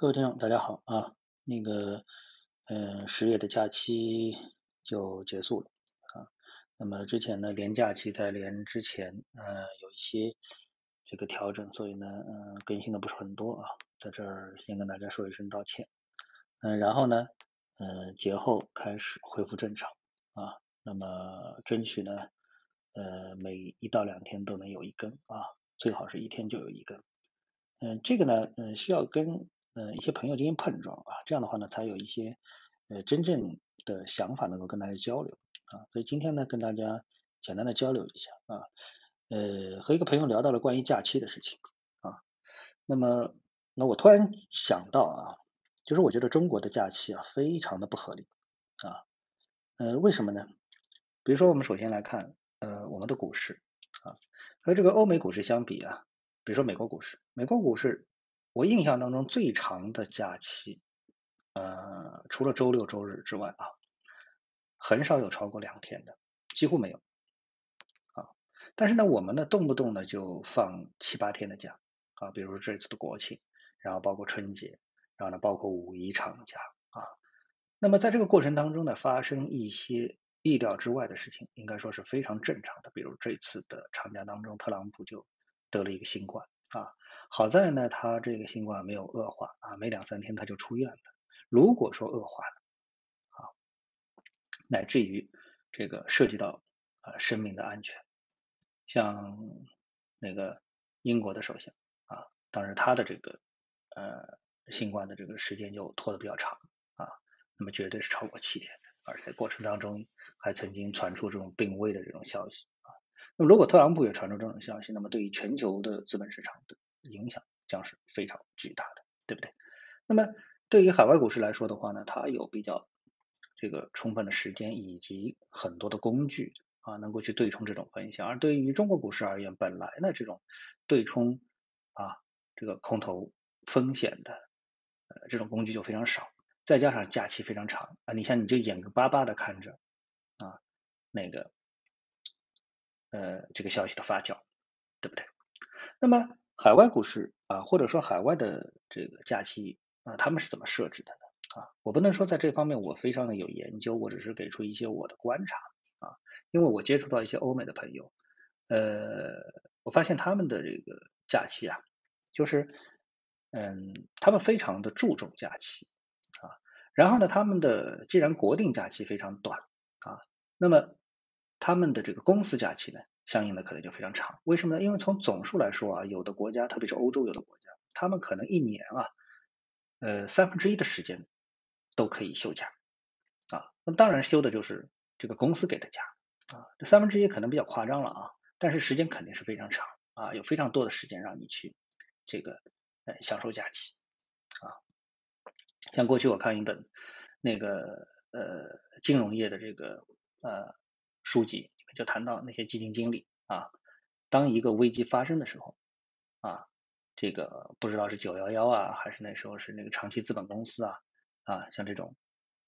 各位听众，大家好啊！那个，嗯，十月的假期就结束了啊。那么之前呢，连假期在连之前，呃，有一些这个调整，所以呢，嗯，更新的不是很多啊。在这儿先跟大家说一声道歉。嗯，然后呢，嗯，节后开始恢复正常啊。那么争取呢，呃，每一到两天都能有一根啊，最好是一天就有一根。嗯，这个呢，嗯，需要跟呃，一些朋友进行碰撞啊，这样的话呢，才有一些呃真正的想法能够跟大家交流啊。所以今天呢，跟大家简单的交流一下啊，呃，和一个朋友聊到了关于假期的事情啊。那么，那我突然想到啊，就是我觉得中国的假期啊，非常的不合理啊。呃，为什么呢？比如说，我们首先来看呃我们的股市啊，和这个欧美股市相比啊，比如说美国股市，美国股市。我印象当中最长的假期，呃，除了周六周日之外啊，很少有超过两天的，几乎没有啊。但是呢，我们呢动不动呢就放七八天的假啊，比如这次的国庆，然后包括春节，然后呢包括五一长假啊。那么在这个过程当中呢，发生一些意料之外的事情，应该说是非常正常的。比如这次的长假当中，特朗普就得了一个新冠啊。好在呢，他这个新冠没有恶化啊，没两三天他就出院了。如果说恶化了啊，乃至于这个涉及到啊生命的安全，像那个英国的首相啊，当然他的这个呃新冠的这个时间就拖得比较长啊，那么绝对是超过七天的，而且过程当中还曾经传出这种病危的这种消息啊。那么如果特朗普也传出这种消息，那么对于全球的资本市场的影响将是非常巨大的，对不对？那么对于海外股市来说的话呢，它有比较这个充分的时间以及很多的工具啊，能够去对冲这种风险。而对于中国股市而言，本来呢这种对冲啊这个空头风险的呃这种工具就非常少，再加上假期非常长啊，你像你就眼巴巴的看着啊那个呃这个消息的发酵，对不对？那么海外股市啊，或者说海外的这个假期啊，他们是怎么设置的呢？啊，我不能说在这方面我非常的有研究，我只是给出一些我的观察啊，因为我接触到一些欧美的朋友，呃，我发现他们的这个假期啊，就是嗯，他们非常的注重假期啊，然后呢，他们的既然国定假期非常短啊，那么他们的这个公司假期呢？相应的可能就非常长，为什么呢？因为从总数来说啊，有的国家，特别是欧洲有的国家，他们可能一年啊，呃三分之一的时间都可以休假啊。那么当然休的就是这个公司给的假啊，这三分之一可能比较夸张了啊，但是时间肯定是非常长啊，有非常多的时间让你去这个呃享受假期啊。像过去我看一本那个呃金融业的这个呃书籍。就谈到那些基金经理啊，当一个危机发生的时候啊，这个不知道是九幺幺啊，还是那时候是那个长期资本公司啊啊，像这种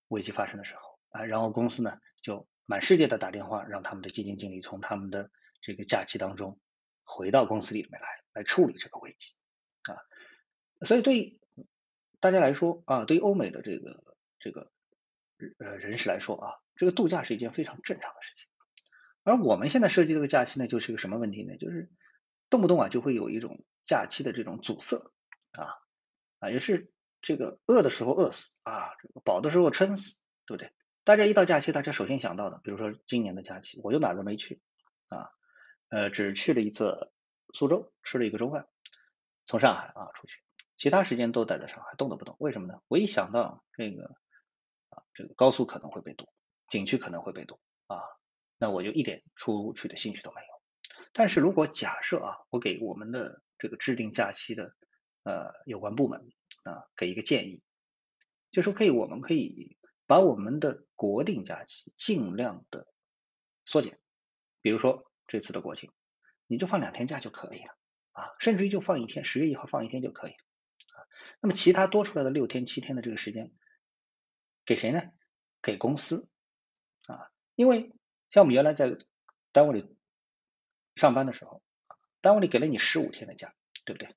危机发生的时候啊，然后公司呢就满世界的打电话，让他们的基金经理从他们的这个假期当中回到公司里面来，来处理这个危机啊。所以对大家来说啊，对于欧美的这个这个呃人士来说啊，这个度假是一件非常正常的事情。而我们现在设计这个假期呢，就是一个什么问题呢？就是动不动啊就会有一种假期的这种阻塞啊啊，也是这个饿的时候饿死啊，饱的时候撑死，对不对？大家一到假期，大家首先想到的，比如说今年的假期，我就哪都没去啊，呃，只去了一次苏州，吃了一个中饭，从上海啊出去，其他时间都待在上海，动都不动。为什么呢？我一想到这个啊，这个高速可能会被堵，景区可能会被堵啊。那我就一点出去的兴趣都没有。但是如果假设啊，我给我们的这个制定假期的呃有关部门啊给一个建议，就说可以，我们可以把我们的国定假期尽量的缩减，比如说这次的国庆，你就放两天假就可以了啊，甚至于就放一天，十月一号放一天就可以了啊。那么其他多出来的六天七天的这个时间给谁呢？给公司啊，因为。像我们原来在单位里上班的时候，单位里给了你十五天的假，对不对？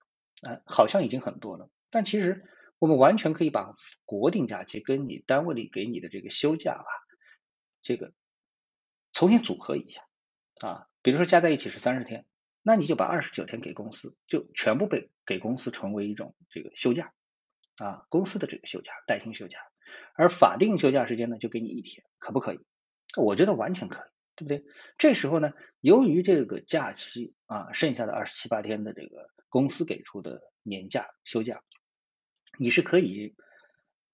啊，好像已经很多了。但其实我们完全可以把国定假期跟你单位里给你的这个休假吧，这个重新组合一下啊，比如说加在一起是三十天，那你就把二十九天给公司，就全部被给公司成为一种这个休假啊，公司的这个休假带薪休假，而法定休假时间呢就给你一天，可不可以？我觉得完全可以，对不对？这时候呢，由于这个假期啊，剩下的二十七八天的这个公司给出的年假休假。你是可以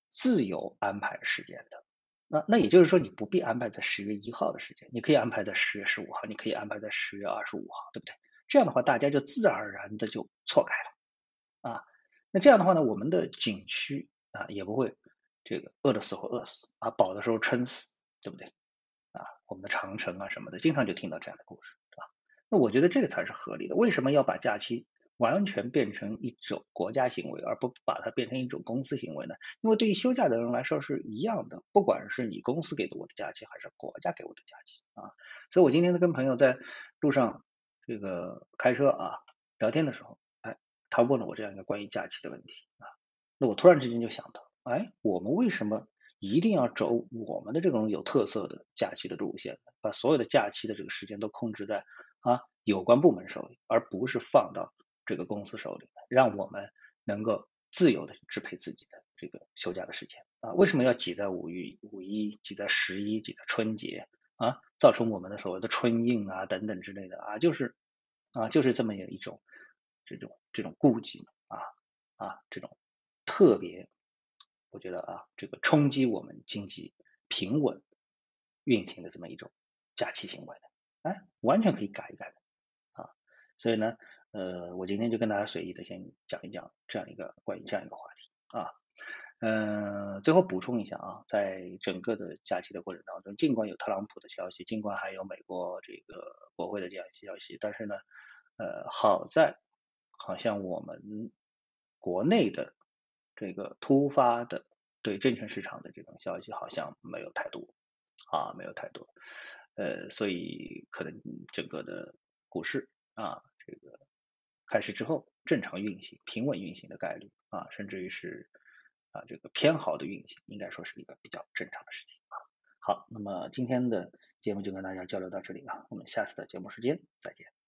自由安排时间的，那那也就是说，你不必安排在十月一号的时间，你可以安排在十月十五号，你可以安排在十月二十五号，对不对？这样的话，大家就自然而然的就错开了啊。那这样的话呢，我们的景区啊也不会这个饿的死或饿死啊，饱的时候撑死，对不对？我们的长城啊什么的，经常就听到这样的故事，对吧？那我觉得这个才是合理的。为什么要把假期？完全变成一种国家行为，而不把它变成一种公司行为呢？因为对于休假的人来说是一样的，不管是你公司给的我的假期，还是国家给我的假期啊。所以我今天在跟朋友在路上这个开车啊聊天的时候，哎，他问了我这样一个关于假期的问题啊，那我突然之间就想到，哎，我们为什么一定要走我们的这种有特色的假期的路线？把所有的假期的这个时间都控制在啊有关部门手里，而不是放到。这个公司手里，让我们能够自由的支配自己的这个休假的时间啊！为什么要挤在五一、五一挤在十一、挤在春节啊？造成我们的所谓的春运啊等等之类的啊，就是啊，就是这么一种这种这种顾忌啊啊，这种特别，我觉得啊，这个冲击我们经济平稳运行的这么一种假期行为的，哎，完全可以改一改的啊！所以呢。呃，我今天就跟大家随意的先讲一讲这样一个关于这样一个话题啊，嗯，最后补充一下啊，在整个的假期的过程当中，尽管有特朗普的消息，尽管还有美国这个国会的这样一些消息，但是呢，呃，好在好像我们国内的这个突发的对证券市场的这种消息好像没有太多啊，没有太多，呃，所以可能整个的股市啊，这个。开始之后正常运行、平稳运行的概率啊，甚至于是啊这个偏好的运行，应该说是一个比较正常的事情啊。好，那么今天的节目就跟大家交流到这里了，我们下次的节目时间再见。